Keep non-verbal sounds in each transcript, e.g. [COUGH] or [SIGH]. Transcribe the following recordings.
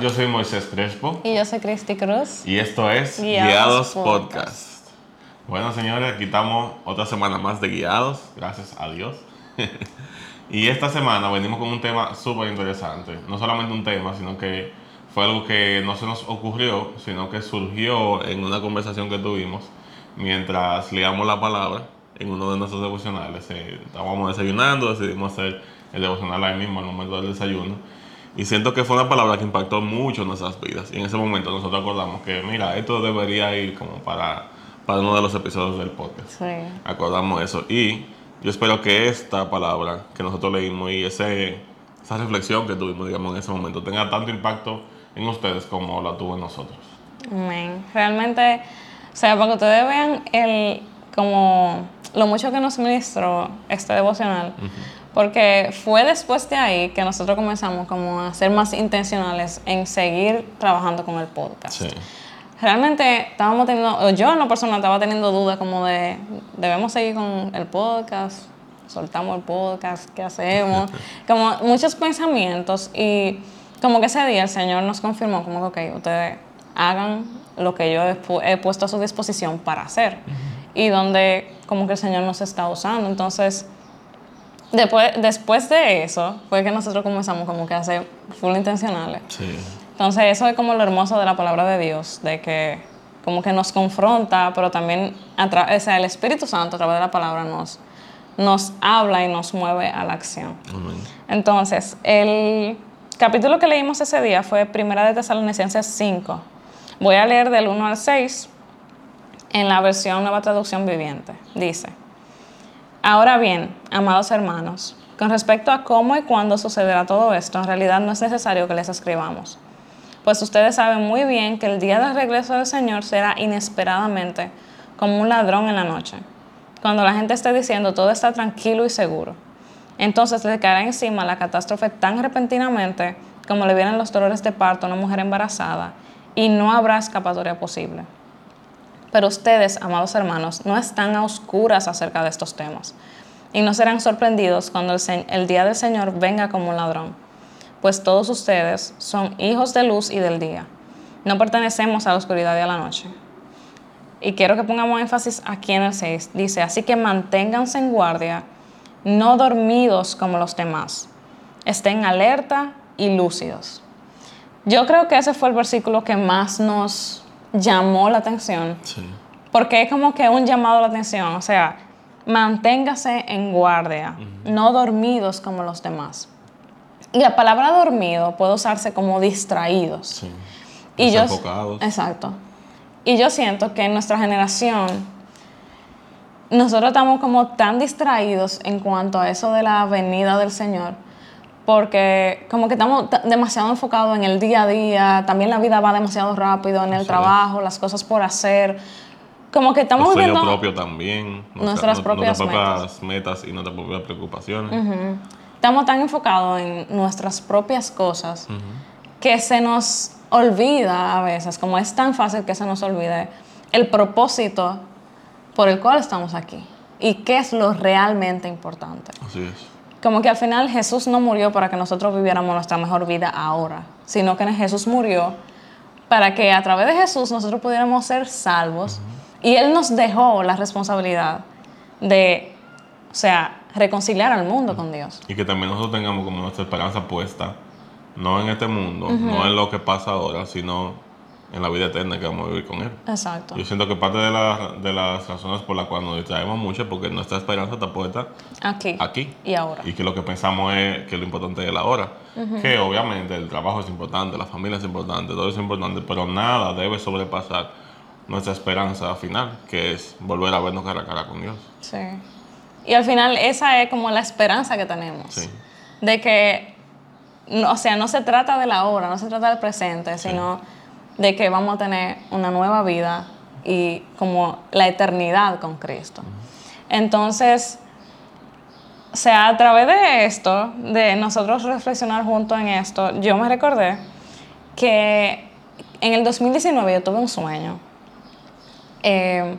yo soy Moisés Crespo. Y yo soy Cristi Cruz. Y esto es Guiados, Podcast. Bueno, señores, aquí estamos otra semana más de Guiados, gracias a Dios. [LAUGHS] y esta semana venimos con un tema súper interesante. No solamente un tema, sino que fue algo que no se nos ocurrió, sino que surgió en una conversación que tuvimos mientras leíamos la palabra en uno de nuestros devocionales. Eh, estábamos desayunando, decidimos hacer el devocional ahí mismo, al momento del desayuno. Y siento que fue una palabra que impactó mucho nuestras vidas. Y en ese momento nosotros acordamos que, mira, esto debería ir como para, para uno de los episodios del podcast. Sí. Acordamos eso. Y yo espero que esta palabra que nosotros leímos y ese, esa reflexión que tuvimos, digamos, en ese momento tenga tanto impacto en ustedes como la tuvo en nosotros. Amén. Realmente, o sea, para que ustedes vean el, como lo mucho que nos ministró este devocional. Porque fue después de ahí que nosotros comenzamos como a ser más intencionales en seguir trabajando con el podcast. Sí. Realmente estábamos teniendo, yo en lo personal estaba teniendo dudas como de, debemos seguir con el podcast, soltamos el podcast, ¿qué hacemos? [LAUGHS] como muchos pensamientos y como que ese día el Señor nos confirmó como que, ok, ustedes hagan lo que yo he, pu- he puesto a su disposición para hacer y donde como que el Señor nos está usando. Entonces, después, después de eso fue que nosotros comenzamos como que a ser full intencionales. Sí. Entonces, eso es como lo hermoso de la palabra de Dios, de que como que nos confronta, pero también a o sea, el Espíritu Santo a través de la palabra nos, nos habla y nos mueve a la acción. Amén. Entonces, el capítulo que leímos ese día fue Primera de Tesalonicenses 5. Voy a leer del 1 al 6 en la versión Nueva Traducción Viviente. Dice, Ahora bien, amados hermanos, con respecto a cómo y cuándo sucederá todo esto, en realidad no es necesario que les escribamos, pues ustedes saben muy bien que el día del regreso del Señor será inesperadamente como un ladrón en la noche, cuando la gente esté diciendo todo está tranquilo y seguro. Entonces le caerá encima la catástrofe tan repentinamente como le vienen los dolores de parto a una mujer embarazada y no habrá escapatoria posible. Pero ustedes, amados hermanos, no están a oscuras acerca de estos temas y no serán sorprendidos cuando el, día del Señor venga como un ladrón, pues todos ustedes son hijos de luz y del día. No pertenecemos a la oscuridad y a la noche. Y quiero que pongamos énfasis aquí en el 6. Dice, así que manténganse en guardia, no dormidos como los demás. Estén alerta y lúcidos. Yo creo que ese fue el versículo que más nos llamó la atención, Sí. porque es como que un llamado a la atención, o sea, manténgase en guardia, no dormidos como los demás. Y la palabra dormido puede usarse como distraídos. Sí. Y yo, exacto. Y yo siento que en nuestra generación nosotros estamos como tan distraídos en cuanto a eso de la venida del Señor, porque como que estamos ta- demasiado enfocados en el día a día, también la vida va demasiado rápido en el Sí. trabajo, las cosas por hacer, como que estamos viviendo propio también. Nuestras nu- propias propias metas y nuestras propias preocupaciones. estamos tan enfocados en nuestras propias cosas que se nos olvida a veces, como es tan fácil que se nos olvide el propósito por el cual estamos aquí y qué es lo realmente importante. Así es. Como que al final Jesús no murió para que nosotros viviéramos nuestra mejor vida ahora, sino que Jesús murió para que a través de Jesús nosotros pudiéramos ser salvos. Y Él nos dejó la responsabilidad de, o sea, reconciliar al mundo con Dios. Y que también nosotros tengamos como nuestra esperanza puesta, no en este mundo, no en lo que pasa ahora, sino en la vida eterna que vamos a vivir con Él. Exacto. Yo siento que parte de, la- de las razones por las cuales nos distraemos mucho es porque nuestra esperanza está puesta Aquí. aquí. Y ahora. Y que lo que pensamos es que lo importante es el ahora. Que obviamente el trabajo es importante, la familia es importante, todo es importante, pero nada debe sobrepasar nuestra esperanza final, que es volver a vernos cara a cara con Dios. Sí. Y al final esa es como la esperanza que tenemos. Sí. De que, no- o sea, no se trata de la hora, no se trata del presente, sino de que vamos a tener una nueva vida y como la eternidad con Cristo. Entonces, o sea, a través de esto, de nosotros reflexionar juntos en esto, yo me recordé que en el 2019 yo tuve un sueño. eh,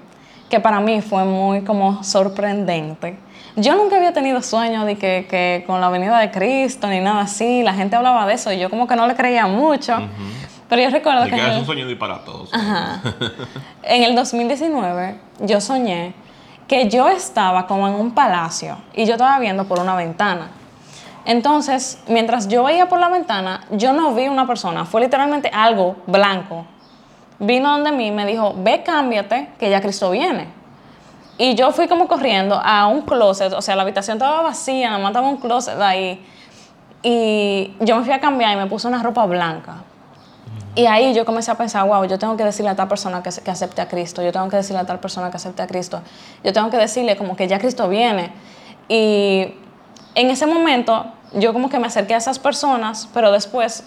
que para mí fue muy como sorprendente. Yo nunca había tenido sueño de que, que con la venida de Cristo ni nada así, la gente hablaba de eso y yo como que no le creía mucho. Pero yo recuerdo que... es el- un sueño disparatoso. Ajá. En el 2019 yo soñé que yo estaba como en un palacio y yo estaba viendo por una ventana. Entonces, mientras yo veía por la ventana, yo no vi una persona, fue literalmente algo blanco. Vino donde mí y me dijo, ve, cámbiate, que ya Cristo viene. Y yo fui como corriendo a un closet, o sea, la habitación estaba vacía, nada más estaba un closet ahí. Y yo me fui a cambiar y me puse una ropa blanca. Y ahí yo comencé a pensar, wow, yo tengo que decirle a tal persona que, acepte a Cristo, yo tengo que decirle a tal persona que acepte a Cristo, yo tengo que decirle como que ya Cristo viene. Y en ese momento yo como que me acerqué a esas personas, pero después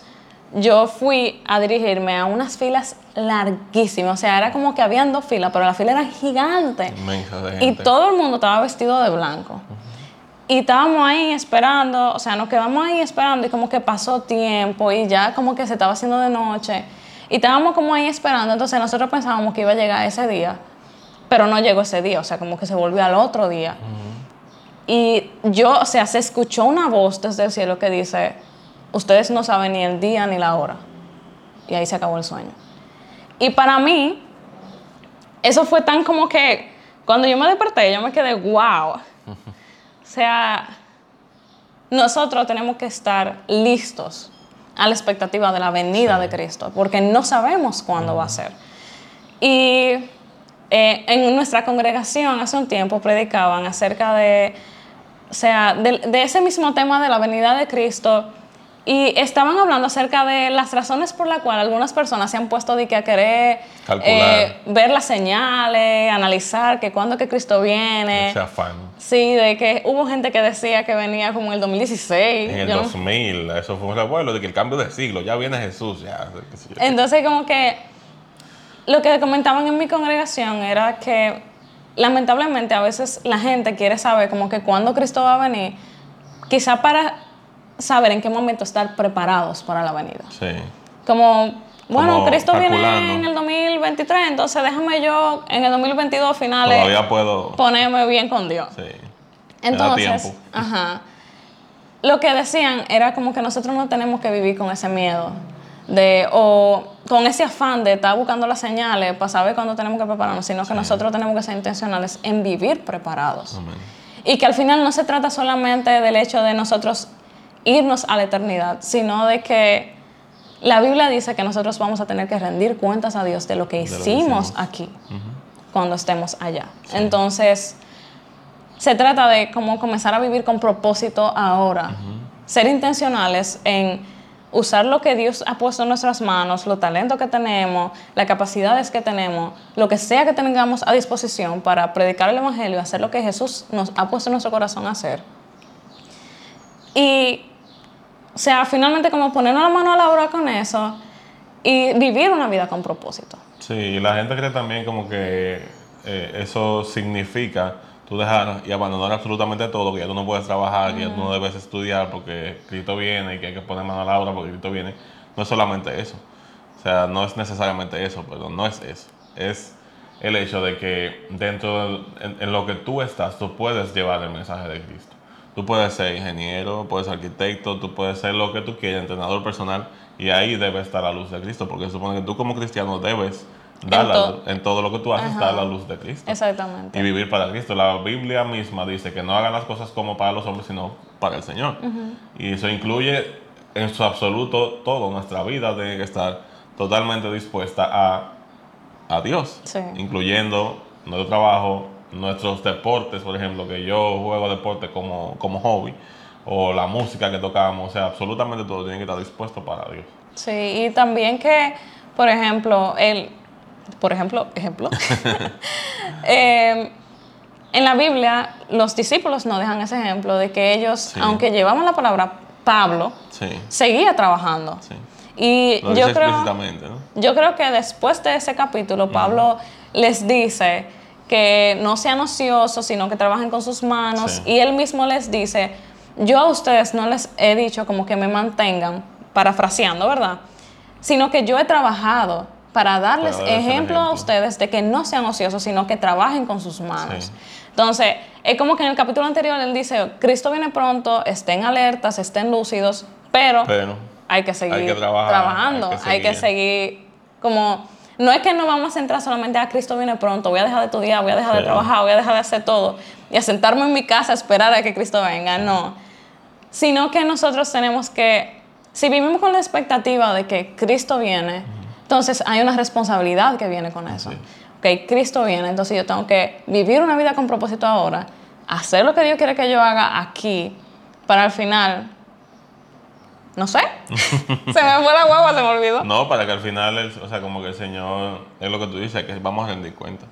yo fui a dirigirme a unas filas larguísimas, o sea, era como que habían dos filas, pero la fila era gigante. Inmensa de Y todo el mundo estaba vestido de blanco. Y estábamos ahí esperando, o sea, nos quedamos ahí esperando y como que pasó tiempo y ya como que se estaba haciendo de noche. Y estábamos como ahí esperando, entonces nosotros pensábamos que iba a llegar ese día, pero no llegó ese día, o sea, como que se volvió al otro día. Y yo, o sea, se escuchó una voz desde el cielo que dice, ustedes no saben ni el día ni la hora. Y ahí se acabó el sueño. Y para mí, eso fue tan como que, cuando yo me desperté, yo me quedé, wow. O [LAUGHS] sea, nosotros tenemos que estar listos a la expectativa de la venida de Cristo, porque no sabemos cuándo va a ser. Y eh, en nuestra congregación hace un tiempo predicaban acerca de, o sea, de, de ese mismo tema de la venida de Cristo y estaban hablando acerca de las razones por las cuales algunas personas se han puesto de que a querer eh, ver las señales, analizar que cuándo que Cristo viene. Ese afán. Sí, de que hubo gente que decía que venía como en el 2016. En el yo no- 2000, eso fue un revuelo de que el cambio de siglo, ya viene Jesús, ya. Entonces, como que lo que comentaban en mi congregación era que lamentablemente a veces la gente quiere saber como que cuándo Cristo va a venir, quizá para saber en qué momento estar preparados para la venida. Sí. Como, bueno, Como Cristo viene en el 2023, entonces déjame yo en el 2022 finales Todavía puedo. ponerme bien con Dios. Sí. Entonces, ajá. Lo que decían era como que nosotros no tenemos que vivir con ese miedo de o con ese afán de estar buscando las señales para saber cuándo tenemos que prepararnos, sino que nosotros tenemos que ser intencionales en vivir preparados. Amén. Y que al final no se trata solamente del hecho de nosotros irnos a la eternidad, sino de que la Biblia dice que nosotros vamos a tener que rendir cuentas a Dios de lo que lo que hicimos hicimos. aquí cuando estemos allá. Entonces, se trata de cómo comenzar a vivir con propósito ahora, ser intencionales en usar lo que Dios ha puesto en nuestras manos, los talentos que tenemos, las capacidades que tenemos, lo que sea que tengamos a disposición para predicar el Evangelio, hacer lo que Jesús nos ha puesto en nuestro corazón a hacer. Y, o sea, finalmente como ponernos la mano a la obra con eso y vivir una vida con propósito. Sí, y la gente cree también como que eh, eso significa tú dejar y abandonar absolutamente todo, que ya tú no puedes trabajar, que ya tú no debes estudiar porque Cristo viene y que hay que poner mano a la obra porque Cristo viene. No es solamente eso. O sea, no es necesariamente eso, perdón, no es eso. Es el hecho de que dentro de en, en lo que tú estás, tú puedes llevar el mensaje de Cristo. Tú puedes ser ingeniero, puedes ser arquitecto, tú puedes ser lo que tú quieras, entrenador personal, y ahí debe estar la luz de Cristo, porque se supone que tú como cristiano debes dar En to- en todo lo que tú haces, dar la luz de Cristo. Exactamente. Y vivir para Cristo. La Biblia misma dice que no hagan las cosas como para los hombres, sino para el Señor. Y eso incluye en su absoluto todo. Nuestra vida tiene que estar totalmente dispuesta a, a Dios, Sí. incluyendo nuestro trabajo, nuestros deportes, por ejemplo, que yo juego deporte como, como hobby, o la música que tocamos, o sea, absolutamente todo tiene que estar dispuesto para Dios. Sí, y también que, por ejemplo, el, por ejemplo, ejemplo, [LAUGHS] [LAUGHS] eh, en la Biblia los discípulos nos dejan ese ejemplo de que ellos, Sí. aunque llevaban la palabra Pablo, Sí, seguía trabajando. sí. Y Lo yo creo, yo creo que después de ese capítulo, Pablo les dice que no sean ociosos, sino que trabajen con sus manos. Sí. Y él mismo les dice, yo a ustedes no les he dicho como que me mantengan, parafraseando, ¿verdad? Sino que yo he trabajado para darles Para el ejemplo, a ejemplo. ustedes de que no sean ociosos, sino que trabajen con sus manos. Sí. Entonces, es como que en el capítulo anterior él dice, Cristo viene pronto, estén alertas, estén lúcidos, pero, Pero hay que seguir que trabajar, trabajando, hay que hay que seguir. seguir como... No es que nos vamos a centrar solamente a Cristo viene pronto, voy a dejar de estudiar, voy a dejar de Sí. trabajar, voy a dejar de hacer todo y a sentarme en mi casa a esperar a que Cristo venga, no. Sino que nosotros tenemos que, si vivimos con la expectativa de que Cristo viene, entonces hay una responsabilidad que viene con eso. Sí. Ok, Cristo viene, entonces yo tengo que vivir una vida con propósito ahora, hacer lo que Dios quiere que yo haga aquí, para al final, no sé, se me fue la guagua, se me olvidó. No, para que al final, o sea, como que el Señor, es lo que tú dices, que vamos a rendir cuenta.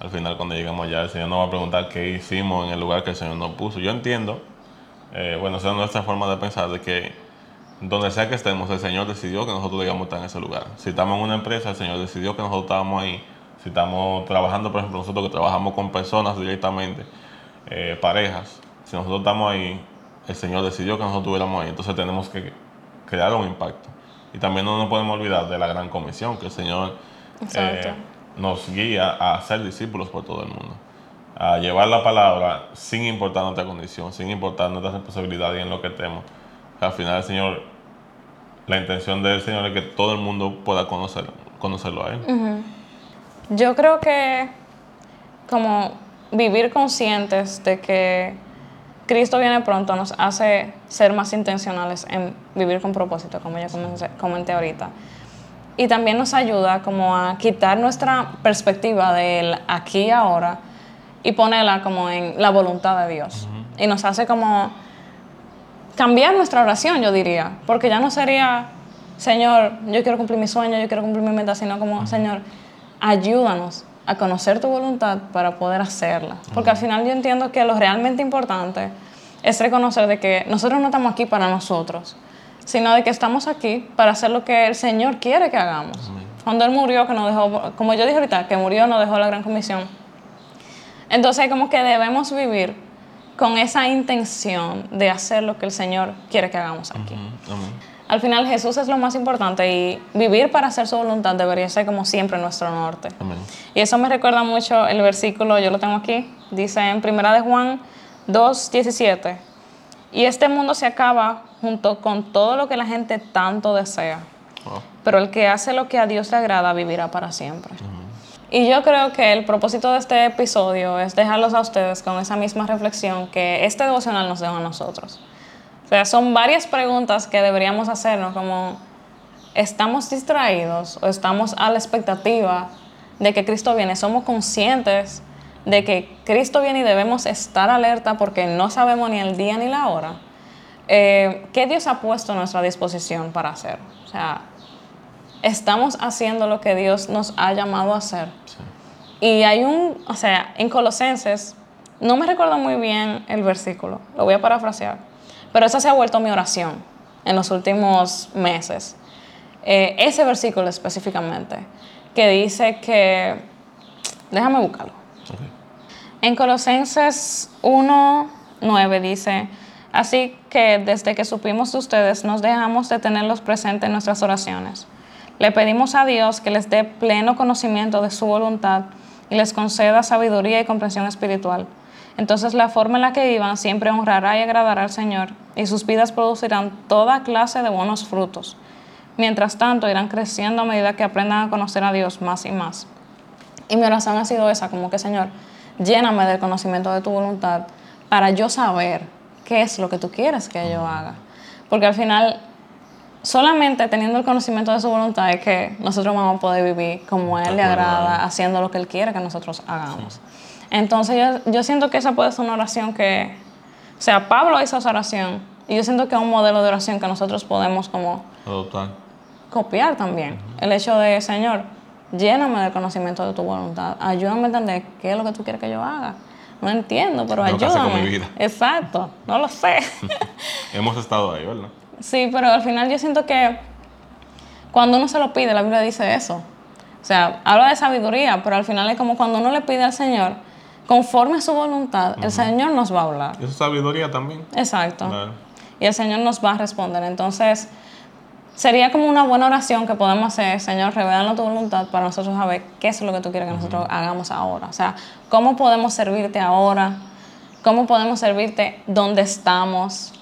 Al final, cuando lleguemos allá, el Señor nos va a preguntar qué hicimos en el lugar que el Señor nos puso. Yo entiendo, eh, bueno, esa es nuestra forma de pensar, de que donde sea que estemos, el Señor decidió que nosotros digamos estar en ese lugar. Si estamos en una empresa, el Señor decidió que nosotros estábamos ahí. Si estamos trabajando, por ejemplo, nosotros que trabajamos con personas directamente, eh, parejas, si nosotros estamos ahí, el Señor decidió que nosotros estuviéramos ahí. Entonces tenemos que crear un impacto. Y también no nos podemos olvidar de la gran comisión que el Señor eh, nos guía a ser discípulos por todo el mundo. A llevar la palabra sin importar nuestra condición, sin importar nuestra responsabilidad y en lo que estemos. Al final el Señor, la intención del Señor es que todo el mundo pueda conocer, conocerlo a Él. Yo creo que como vivir conscientes de que Cristo viene pronto nos hace ser más intencionales en vivir con propósito, como ya comenté ahorita. Y también nos ayuda como a quitar nuestra perspectiva del aquí y ahora y ponerla como en la voluntad de Dios. Y nos hace como cambiar nuestra oración, yo diría, porque ya no sería, Señor, yo quiero cumplir mi sueño, yo quiero cumplir mi meta, sino como, Señor, ayúdanos a conocer tu voluntad para poder hacerla. Porque al final yo entiendo que lo realmente importante es reconocer de que nosotros no estamos aquí para nosotros, sino de que estamos aquí para hacer lo que el Señor quiere que hagamos. Cuando Él murió, que nos dejó, como yo dije ahorita, que murió, nos dejó la gran comisión. Entonces, como que debemos vivir con esa intención de hacer lo que el Señor quiere que hagamos aquí. Ujú, amén. Al final, Jesús es lo más importante y vivir para hacer su voluntad debería ser como siempre nuestro norte. Amén. Y eso me recuerda mucho el versículo, yo lo tengo aquí, dice en Primera de Juan 2, 17. Y este mundo se acaba junto con todo lo que la gente tanto desea. Pero el que hace lo que a Dios le agrada vivirá para siempre. Y yo creo que el propósito de este episodio es dejarlos a ustedes con esa misma reflexión que este devocional nos deja a nosotros. O sea, son varias preguntas que deberíamos hacernos, como ¿estamos distraídos o estamos a la expectativa de que Cristo viene? ¿Somos conscientes de que Cristo viene y debemos estar alerta porque no sabemos ni el día ni la hora? Eh, ¿Qué Dios ha puesto a nuestra disposición para hacer? O sea, estamos haciendo lo que Dios nos ha llamado a hacer. Y hay un, o sea, en Colosenses, no me recuerdo muy bien el versículo, lo voy a parafrasear, pero esa se ha vuelto mi oración en los últimos meses. Eh, ese versículo específicamente, que dice que, déjame buscarlo. En Colosenses 1.9 dice, así que desde que supimos de ustedes nos dejamos de tenerlos presentes en nuestras oraciones. Le pedimos a Dios que les dé pleno conocimiento de su voluntad y les conceda sabiduría y comprensión espiritual. Entonces la forma en la que vivan siempre honrará y agradará al Señor y sus vidas producirán toda clase de buenos frutos. Mientras tanto irán creciendo a medida que aprendan a conocer a Dios más y más. Y mi oración ha sido esa, como que Señor, lléname del conocimiento de tu voluntad para yo saber qué es lo que tú quieres que yo haga. Porque al final, solamente teniendo el conocimiento de su voluntad es que nosotros vamos a poder vivir como a Él le agrada, haciendo lo que Él quiere que nosotros hagamos. Entonces yo, yo siento que esa puede ser una oración que, o sea, Pablo hizo esa oración y yo siento que es un modelo de oración que nosotros podemos como Adoptar. copiar también. El hecho de, Señor, lléname del conocimiento de tu voluntad. Ayúdame a entender qué es lo que tú quieres que yo haga. No entiendo, pero Lo que con ayúdame. mi vida. Exacto, no lo sé. [LAUGHS] Hemos estado ahí, ¿verdad? sí, pero al final yo siento que cuando uno se lo pide, la Biblia dice eso. O sea, habla de sabiduría, pero al final es como cuando uno le pide al Señor, conforme a su voluntad, el Señor nos va a hablar. Y eso es sabiduría también. Exacto. Claro. y el Señor nos va a responder. Entonces, sería como una buena oración que podemos hacer, Señor, revelanos tu voluntad para nosotros saber qué es lo que tú quieres que nosotros hagamos ahora. O sea, cómo podemos servirte ahora, cómo podemos servirte donde estamos,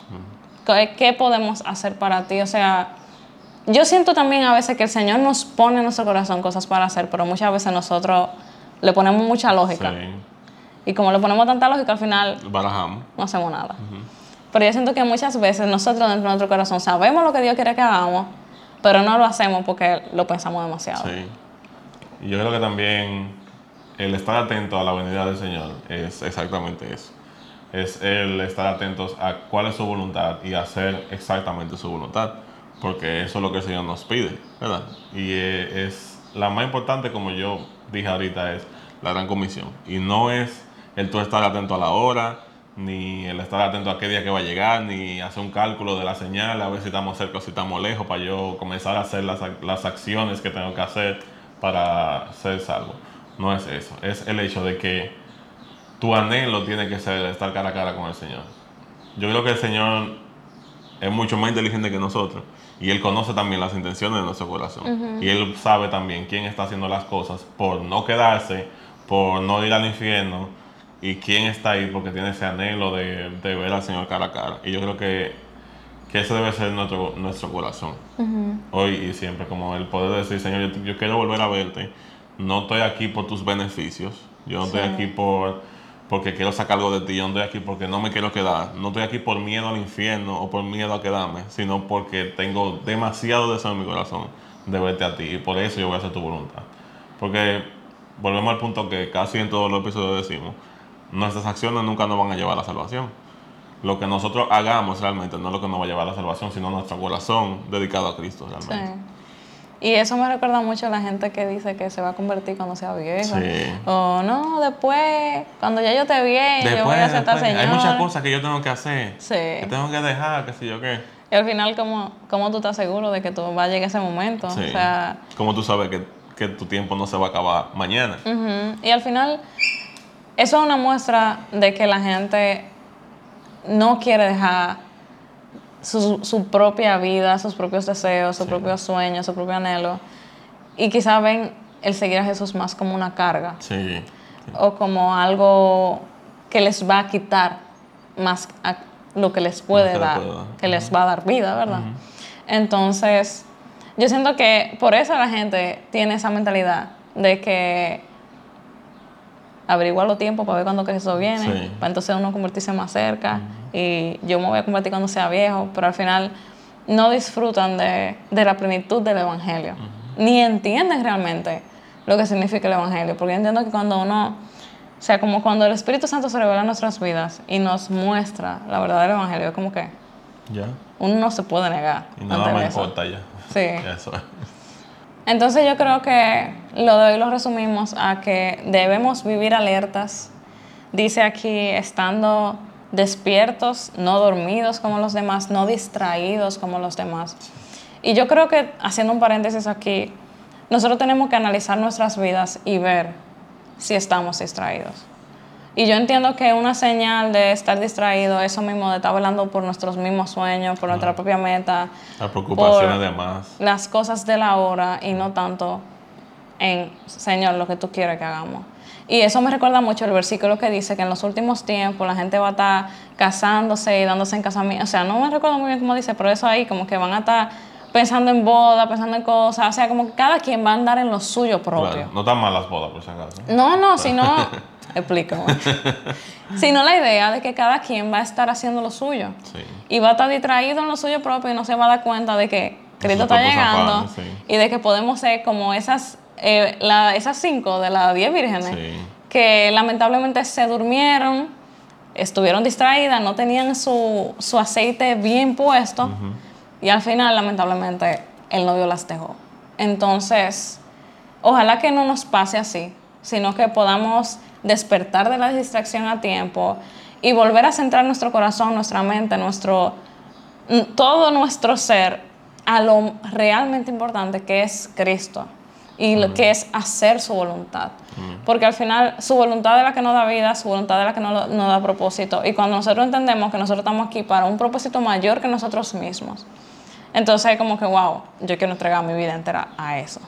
qué, qué podemos hacer para ti. O sea, yo siento también a veces que el Señor nos pone en nuestro corazón cosas para hacer, pero muchas veces nosotros le ponemos mucha lógica. Sí. Y como le ponemos tanta lógica, al final Barajamos. no hacemos nada. Pero yo siento que muchas veces nosotros dentro de nuestro corazón sabemos lo que Dios quiere que hagamos, pero no lo hacemos porque lo pensamos demasiado. Sí. Y yo creo que también el estar atento a la venida del Señor es exactamente eso. Es el estar atentos a cuál es su voluntad y hacer exactamente su voluntad. Porque eso es lo que el Señor nos pide, ¿verdad? Y eh, es la más importante, como yo dije ahorita, es la gran comisión. Y no es el tú estar atento a la hora, ni el estar atento a qué día que va a llegar, ni hacer un cálculo de la señal, a ver si estamos cerca o si estamos lejos, para yo comenzar a hacer las, las acciones que tengo que hacer para ser salvo. No es eso, es el hecho de que tu anhelo tiene que ser estar cara a cara con el Señor. Yo creo que el Señor es mucho más inteligente que nosotros y Él conoce también las intenciones de nuestro corazón. Y Él sabe también quién está haciendo las cosas por no quedarse, por no ir al infierno y quién está ahí porque tiene ese anhelo de, de ver al Señor cara a cara. Y yo creo que, que ese debe ser nuestro, nuestro corazón. Hoy y siempre, como el poder decir, Señor, yo, yo quiero volver a verte. No estoy aquí por tus beneficios. Yo no estoy aquí por porque quiero sacar algo de ti. Yo no estoy aquí porque no me quiero quedar. No estoy aquí por miedo al infierno o por miedo a quedarme, sino porque tengo demasiado deseo en mi corazón de verte a ti. Y por eso yo voy a hacer tu voluntad. Porque volvemos al punto que casi en todos los episodios decimos, nuestras acciones nunca nos van a llevar a la salvación. Lo que nosotros hagamos realmente no es lo que nos va a llevar a la salvación, sino nuestro corazón dedicado a Cristo realmente. Sí. Y eso me recuerda mucho a la gente que dice que se va a convertir cuando sea viejo. Sí. O no, después, cuando ya yo esté bien, yo voy a esta después, hay muchas cosas que yo tengo que hacer, Sí. que tengo que dejar, qué sé yo qué. Y al final, ¿cómo, cómo tú estás seguro de que tú va a llegar ese momento? Sí. O sea, Como tú sabes que, que tu tiempo no se va a acabar mañana. y al final, eso es una muestra de que la gente no quiere dejar su, su propia vida, sus propios deseos, sus propios sueños, su propio anhelo. Y quizá ven el seguir a Jesús más como una carga Sí. o como algo que les va a quitar más a lo que les dar, puede dar. que les va a dar vida, ¿verdad? Entonces, yo siento que por eso la gente tiene esa mentalidad de que averiguar los tiempos para ver cuándo Cristo viene, Sí. para entonces uno convertirse más cerca y yo me voy a convertir cuando sea viejo, pero al final no disfrutan de, de la plenitud del Evangelio, ni entienden realmente lo que significa el Evangelio, porque yo entiendo que cuando uno, o sea, como cuando el Espíritu Santo se revela en nuestras vidas y nos muestra la verdad del Evangelio, es como que Ya. uno no se puede negar. Y nada más eso. importa ya. Sí. [LAUGHS] Eso es. Entonces yo creo que lo de hoy lo resumimos a que debemos vivir alertas. Dice aquí, estando despiertos, no dormidos como los demás, no distraídos como los demás. Y yo creo que, haciendo un paréntesis aquí, nosotros tenemos que analizar nuestras vidas y ver si estamos distraídos. Y yo entiendo que una señal de estar distraído, eso mismo, de estar velando por nuestros mismos sueños, por nuestra propia meta, Las preocupaciones de más. las cosas de la hora y no tanto en, Señor, lo que tú quieres que hagamos. Y eso me recuerda mucho el versículo que dice que en los últimos tiempos la gente va a estar casándose y dándose en casamiento. O sea, no me recuerdo muy bien cómo dice, pero eso ahí como que van a estar pensando en boda, pensando en cosas. O sea, como que cada quien va a andar en lo suyo propio. Claro, no están mal las bodas, por si acaso. No, no, sino... [LAUGHS] Explícame. sino la idea de que cada quien va a estar haciendo lo suyo. Sí. Y va a estar distraído en lo suyo propio y no se va a dar cuenta de que Cristo está llegando sí. y de que podemos ser como esas, eh, la- esas cinco de las diez vírgenes Sí. que lamentablemente se durmieron, estuvieron distraídas, no tenían su, su aceite bien puesto y al final lamentablemente el novio las dejó. Entonces, ojalá que no nos pase así, sino que podamos despertar de la distracción a tiempo y volver a centrar nuestro corazón, nuestra mente, nuestro, todo nuestro ser a lo realmente importante que es Cristo y lo que es hacer su voluntad. Porque al final su voluntad es la que nos da vida, su voluntad es la que nos, nos da propósito. Y cuando nosotros entendemos que nosotros estamos aquí para un propósito mayor que nosotros mismos, Entonces, como que, wow, yo quiero entregar mi vida entera a eso.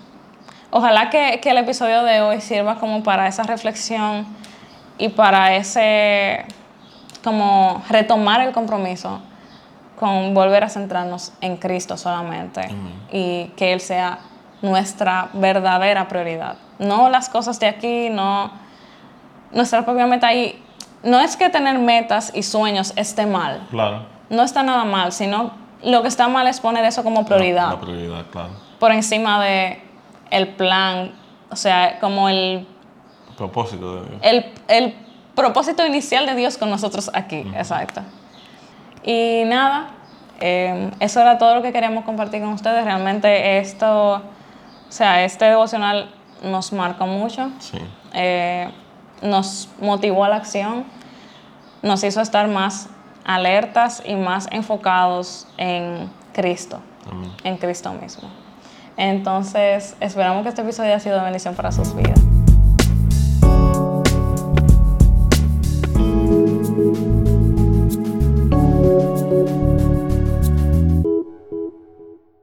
Ojalá que, que el episodio de hoy sirva como para esa reflexión y para ese, como retomar el compromiso con volver a centrarnos en Cristo solamente y que Él sea nuestra verdadera prioridad. No las cosas de aquí, no nuestra propia meta ahí. No es que tener metas y sueños esté mal. Claro. No está nada mal, sino lo que está mal es poner eso como prioridad. La, la prioridad, claro. Por encima de el plan, o sea, como el, Propósito de Dios. el, el propósito inicial de Dios con nosotros aquí, exacto. Y nada, eh, eso era todo lo que queríamos compartir con ustedes. Realmente esto, o sea, este devocional nos marcó mucho, Sí. eh, nos motivó a la acción, nos hizo estar más alertas y más enfocados en Cristo, Amén. en Cristo mismo. Entonces, esperamos que este episodio haya sido de bendición para sus vidas.